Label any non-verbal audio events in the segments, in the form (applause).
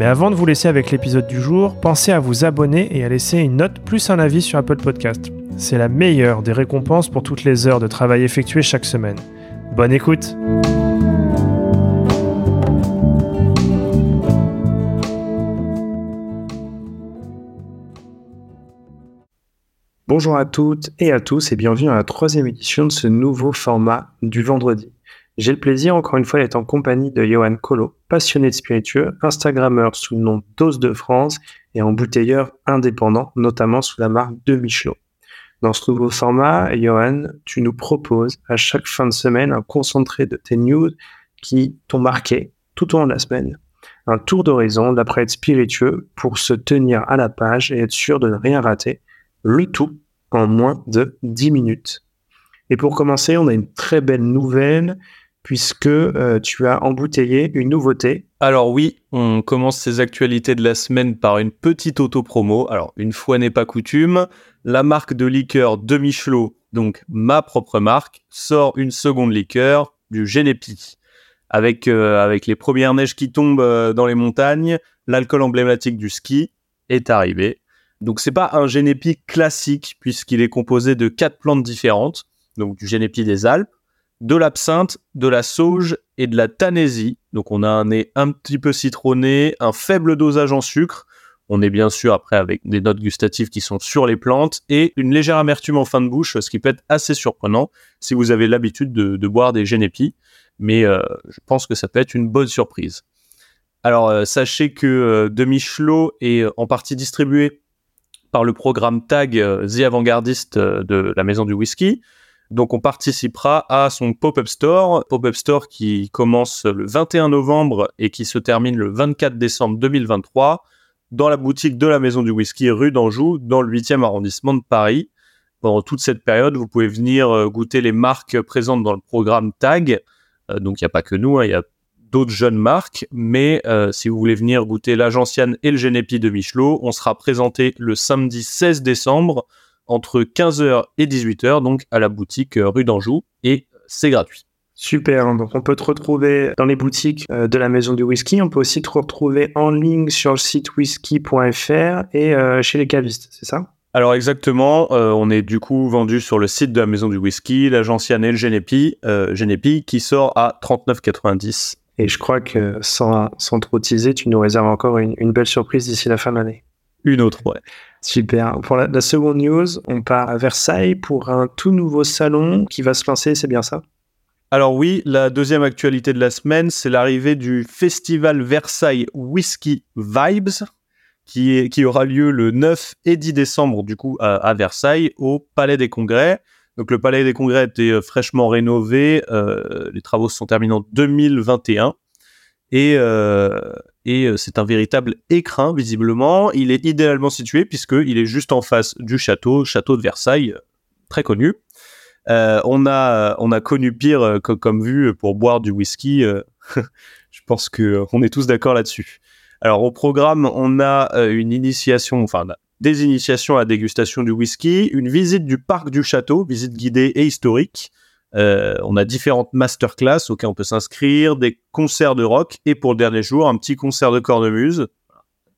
Mais avant de vous laisser avec l'épisode du jour, pensez à vous abonner et à laisser une note plus un avis sur Apple Podcast. C'est la meilleure des récompenses pour toutes les heures de travail effectuées chaque semaine. Bonne écoute Bonjour à toutes et à tous et bienvenue à la troisième édition de ce nouveau format du vendredi. J'ai le plaisir encore une fois d'être en compagnie de Johan Colo, passionné de spiritueux, Instagrammeur sous le nom Dose de France et embouteilleur indépendant, notamment sous la marque de Michelot. Dans ce nouveau format, Johan, tu nous proposes à chaque fin de semaine un concentré de tes news qui t'ont marqué tout au long de la semaine. Un tour d'horizon d'après être spiritueux pour se tenir à la page et être sûr de ne rien rater. Le tout en moins de 10 minutes. Et pour commencer, on a une très belle nouvelle puisque euh, tu as embouteillé une nouveauté. Alors oui, on commence ces actualités de la semaine par une petite auto-promo. Alors une fois n'est pas coutume, la marque de liqueur de Michelot, donc ma propre marque, sort une seconde liqueur du Genepi. Avec, euh, avec les premières neiges qui tombent euh, dans les montagnes, l'alcool emblématique du ski est arrivé. Donc c'est pas un Genepi classique puisqu'il est composé de quatre plantes différentes, donc du Genepi des Alpes, de l'absinthe, de la sauge et de la tanésie. Donc on a un nez un petit peu citronné, un faible dosage en sucre. On est bien sûr après avec des notes gustatives qui sont sur les plantes et une légère amertume en fin de bouche, ce qui peut être assez surprenant si vous avez l'habitude de, boire des génépis. Mais euh, je pense que ça peut être une bonne surprise. Alors euh, sachez que euh, de Michelot est en partie distribué par le programme TAG The Avant-Gardiste de la Maison du Whisky. Donc on participera à son pop-up store, pop-up store qui commence le 21 novembre et qui se termine le 24 décembre 2023 dans la boutique de la Maison du Whisky rue d'Anjou dans le 8e arrondissement de Paris. Pendant toute cette période, vous pouvez venir euh, goûter les marques présentes dans le programme TAG. Euh, donc il n'y a pas que nous, hein, il y a d'autres jeunes marques, mais euh, si vous voulez venir goûter l'Agenciane et le Genépi de Michelot, on sera présenté le samedi 16 décembre entre 15h et 18h, donc à la boutique euh, rue d'Anjou, et c'est gratuit. Super, donc on peut te retrouver dans les boutiques euh, de la maison du whisky, on peut aussi te retrouver en ligne sur le site whisky.fr et euh, chez les cavistes, c'est ça? Alors exactement, on est du coup vendu sur le site de la maison du whisky, l'agence et le Genepi, Genepi qui sort à 39,90. Et je crois que sans, sans trop teaser, tu nous réserves encore une, une belle surprise d'ici la fin de l'année. Une autre, ouais. Super. Pour la, seconde news, on part à Versailles pour un tout nouveau salon qui va se lancer, c'est bien ça? Alors oui, la deuxième actualité de la semaine, c'est l'arrivée du festival Versailles Whisky Vibes, qui, est, qui aura lieu le 9 et 10 décembre, du coup, à, Versailles, au Palais des Congrès. Donc le Palais des Congrès était euh, fraîchement rénové, euh, les travaux se sont terminés en 2021. Et, euh, et euh, c'est un véritable écrin visiblement. Il est idéalement situé puisqu'il est juste en face du château, château de Versailles, très connu. Euh, on, a, on a connu pire euh, comme vue pour boire du whisky. (laughs) je pense que on est tous d'accord là-dessus. Alors au programme, on a une initiation, enfin des initiations à dégustation du whisky, une visite du parc du château, visite guidée et historique, euh, on a différentes masterclass auxquelles on peut s'inscrire, des concerts de rock et pour le dernier jour, un petit concert de cornemuse,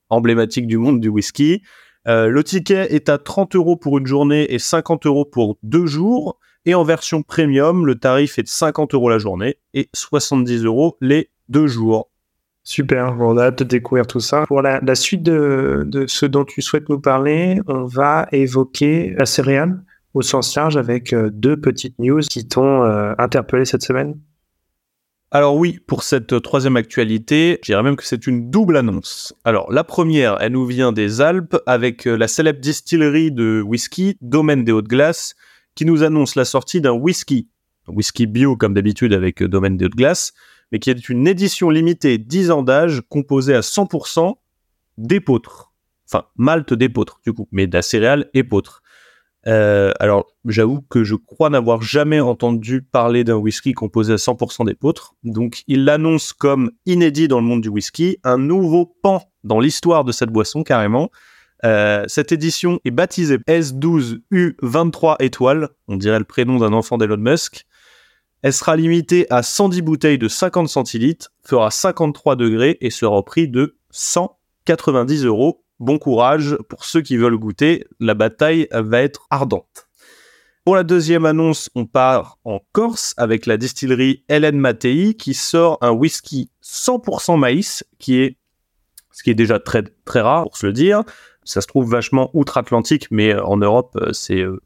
emblématique du monde du whisky. Euh, le ticket est à 30 euros pour une journée et 50 euros pour deux jours. Et en version premium, le tarif est de 50 euros la journée et 70 euros les deux jours. Super, on a hâte de découvrir tout ça. Pour la, suite de, de, ce dont tu souhaites nous parler, on va évoquer la céréale au sens large avec euh, deux petites news qui t'ont euh, interpellé cette semaine? Alors oui, pour cette troisième actualité, je dirais même que c'est une double annonce. Alors la première, elle nous vient des Alpes avec euh, la célèbre distillerie de whisky, Domaine des Hautes-Glaces, qui nous annonce la sortie d'un whisky, un whisky bio comme d'habitude avec Domaine des Hautes-Glaces, mais qui est une édition limitée 10 ans d'âge composée à 100% d'épeautres. enfin malt d'épeautre du coup, mais de la céréale épeautre. Euh, alors, j'avoue que je crois n'avoir jamais entendu parler d'un whisky composé à 100% d'épeautre. Donc, il l'annonce comme inédit dans le monde du whisky, un nouveau pan dans l'histoire de cette boisson carrément. Euh, cette édition est baptisée S12U23 étoiles, on dirait le prénom d'un enfant d'Elon Musk. Elle sera limitée à 110 bouteilles de 50 centilitres, fera 53 degrés et sera au prix de 190 euros. Bon courage pour ceux qui veulent goûter, la bataille va être ardente. Pour la deuxième annonce, on part en Corse avec la distillerie Hélène Mattei qui sort un whisky 100% maïs qui est ce qui est déjà très très rare pour se le dire. Ça se trouve vachement outre-Atlantique, mais en Europe, euh, c'est euh,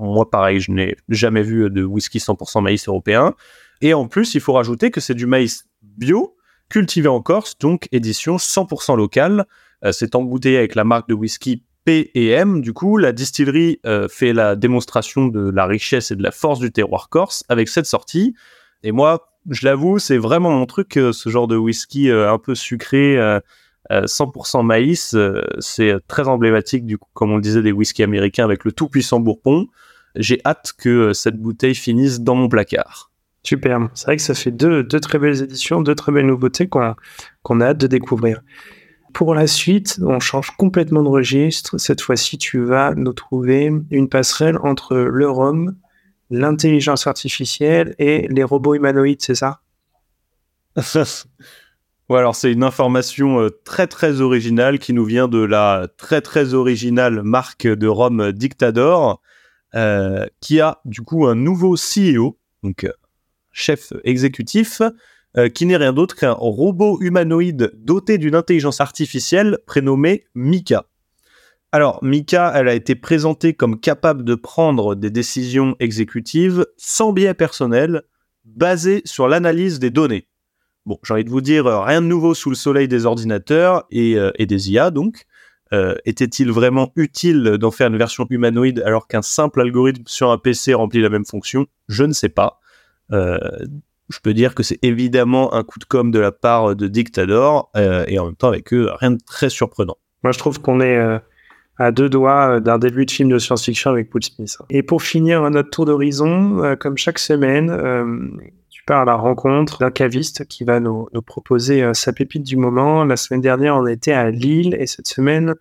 moi pareil, je n'ai jamais vu de whisky 100% maïs européen. Et en plus, il faut rajouter que c'est du maïs bio, cultivé en Corse, donc édition 100% locale. Euh, c'est embouteillé avec la marque de whisky P&M. Du coup, la distillerie fait la démonstration de la richesse et de la force du terroir corse avec cette sortie. Et moi, je l'avoue, c'est vraiment mon truc, ce genre de whisky un peu sucré, 100% euh, maïs, euh, c'est très emblématique du coup, comme on le disait, des whiskies américains avec le tout puissant Bourbon. J'ai hâte que euh, cette bouteille finisse dans mon placard. Super. C'est vrai que ça fait deux, très belles éditions, deux très belles nouveautés qu'on a hâte de découvrir. Pour la suite, on change complètement de registre. Cette fois-ci, tu vas nous trouver une passerelle entre le rhum, l'intelligence artificielle et les robots humanoïdes, c'est ça? (laughs) Alors c'est une information euh, très très originale qui nous vient de la très très originale marque de Rome Dictador, euh, qui a du coup un nouveau CEO, donc euh, chef exécutif, qui n'est rien d'autre qu'un robot humanoïde doté d'une intelligence artificielle prénommée Mika. Alors, Mika, elle a été présentée comme capable de prendre des décisions exécutives sans biais personnel, basées sur l'analyse des données. Bon, j'ai envie de vous dire, euh, rien de nouveau sous le soleil des ordinateurs et, euh, des IA, donc. Euh, était-il vraiment utile d'en faire une version humanoïde alors qu'un simple algorithme sur un PC remplit la même fonction? Je ne sais pas. Je peux dire que c'est évidemment un coup de com' de la part de Dictador et en même temps avec eux, rien de très surprenant. Moi, je trouve qu'on est à deux doigts d'un début de film de science-fiction avec Paul Smith. Et pour finir notre tour d'horizon, comme chaque semaine, à la rencontre d'un caviste qui va nous, proposer euh, sa pépite du moment. La semaine dernière, on était à Lille et cette semaine,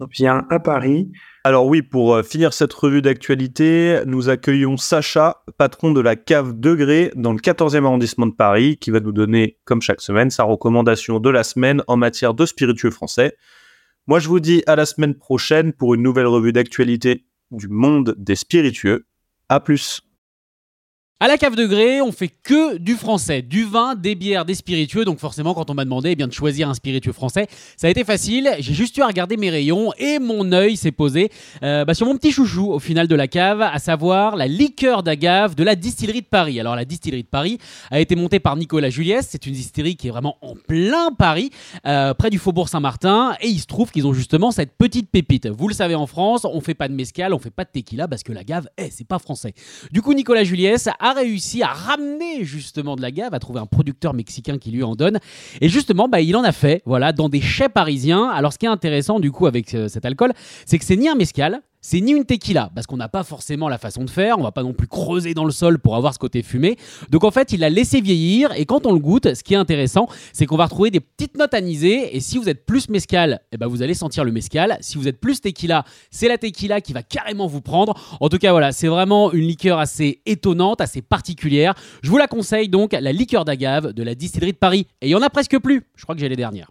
on vient à Paris. Alors oui, pour euh, finir cette revue d'actualité, nous accueillons Sacha, patron de la cave Degré dans le 14e arrondissement de Paris, qui va nous donner, comme chaque semaine, sa recommandation de la semaine en matière de spiritueux français. Moi, je vous dis à la semaine prochaine pour une nouvelle revue d'actualité du monde des spiritueux. À plus à la cave de gré, on fait que du français, du vin, des bières, des spiritueux. Donc forcément, quand on m'a demandé eh bien, de choisir un spiritueux français, ça a été facile. J'ai juste eu à regarder mes rayons et mon œil s'est posé euh, bah, sur mon petit chouchou au final de la cave, à savoir la liqueur d'agave de la distillerie de Paris. Alors la distillerie de Paris a été montée par Nicolas Juliès. C'est une distillerie qui est vraiment en plein Paris, euh, près du faubourg Saint-Martin. Et il se trouve qu'ils ont justement cette petite pépite. Vous le savez en France, on fait pas de mescal, on fait pas de tequila parce que la gave, eh, c'est pas français. Du coup, Nicolas Juliès a réussi à ramener justement de la gave, à trouver un producteur mexicain qui lui en donne. Et justement, bah, il en a fait, voilà, dans des chais parisiens. Alors, ce qui est intéressant du coup avec euh, cet alcool, c'est que c'est ni un mescal, c'est ni une tequila, parce qu'on n'a pas forcément la façon de faire, on va pas non plus creuser dans le sol pour avoir ce côté fumé. Donc en fait, il l'a laissé vieillir, et quand on le goûte, ce qui est intéressant, c'est qu'on va retrouver des petites notes anisées, et si vous êtes plus mescal, eh ben vous allez sentir le mescal. Si vous êtes plus tequila, c'est la tequila qui va carrément vous prendre. En tout cas, voilà, c'est vraiment une liqueur assez étonnante, assez particulière. Je vous la conseille donc, la liqueur d'agave de la distillerie de Paris. Et il y en a presque plus, je crois que j'ai les dernières.